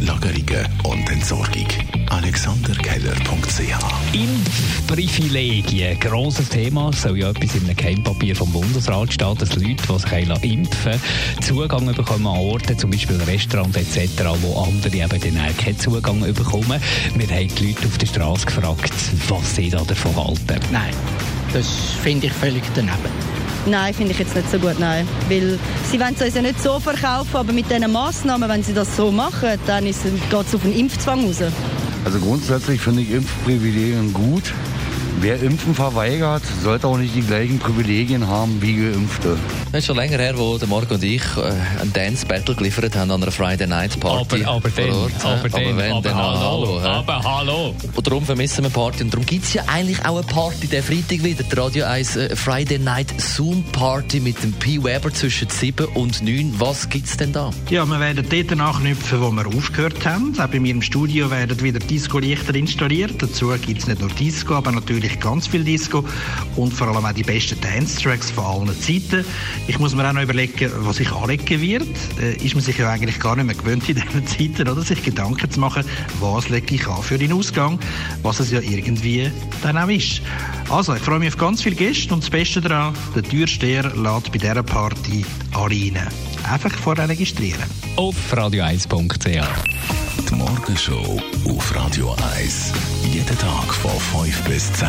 Lagerungen und Entsorgung. AlexanderKeller.ch Impfprivilegien, grosses Thema. Es soll ja etwas in einem Geheimpapier vom Bundesrat stehen, dass Leute, die sich impfen lassen, Zugang bekommen an Orte, zum Beispiel Restaurants etc., wo andere eben dann keinen Zugang bekommen. Wir haben die Leute auf der Straße gefragt, was sie da davon halten. Nein, das finde ich völlig daneben. Nein, finde ich jetzt nicht so gut, nein. Weil sie wollen es uns ja nicht so verkaufen, aber mit diesen Massnahmen, wenn sie das so machen, dann geht es auf einen Impfzwang raus. Also grundsätzlich finde ich Impfprivilegien gut. Wer Impfen verweigert, sollte auch nicht die gleichen Privilegien haben wie Geimpfte. Es ist schon länger her, wo der Marc und ich äh, einen Dance-Battle geliefert haben an einer Friday Night Party. Aber, aber dann, Ort, aber, aber dann, wenn, aber dann hallo, hallo. aber hallo. Und darum vermissen wir Party. Und darum gibt es ja eigentlich auch eine Party der Freitag wieder. Die Radio 1 äh, Friday Night Zoom Party mit dem P. Weber zwischen 7 und 9. Was gibt es denn da? Ja, wir werden dort anknüpfen, wo wir aufgehört haben. Auch bei mir im Studio werden wieder Disco-Lichter installiert. Dazu gibt es nicht nur Disco, aber natürlich ganz viel Disco und vor allem auch die besten Dance-Tracks von allen Zeiten. Ich muss mir auch noch überlegen, was ich anlegen wird. Äh, ist man sich ja eigentlich gar nicht mehr gewöhnt in diesen Zeiten, oder? sich Gedanken zu machen, was lege ich an für den Ausgang, was es ja irgendwie dann auch ist. Also, ich freue mich auf ganz viele Gäste und das Beste daran, der Türsteher lädt bei dieser Party alle rein. Einfach vorher registrieren. Auf radio1.ch. Die Morgenshow auf Radio 1. Jeden Tag von 5 bis 10.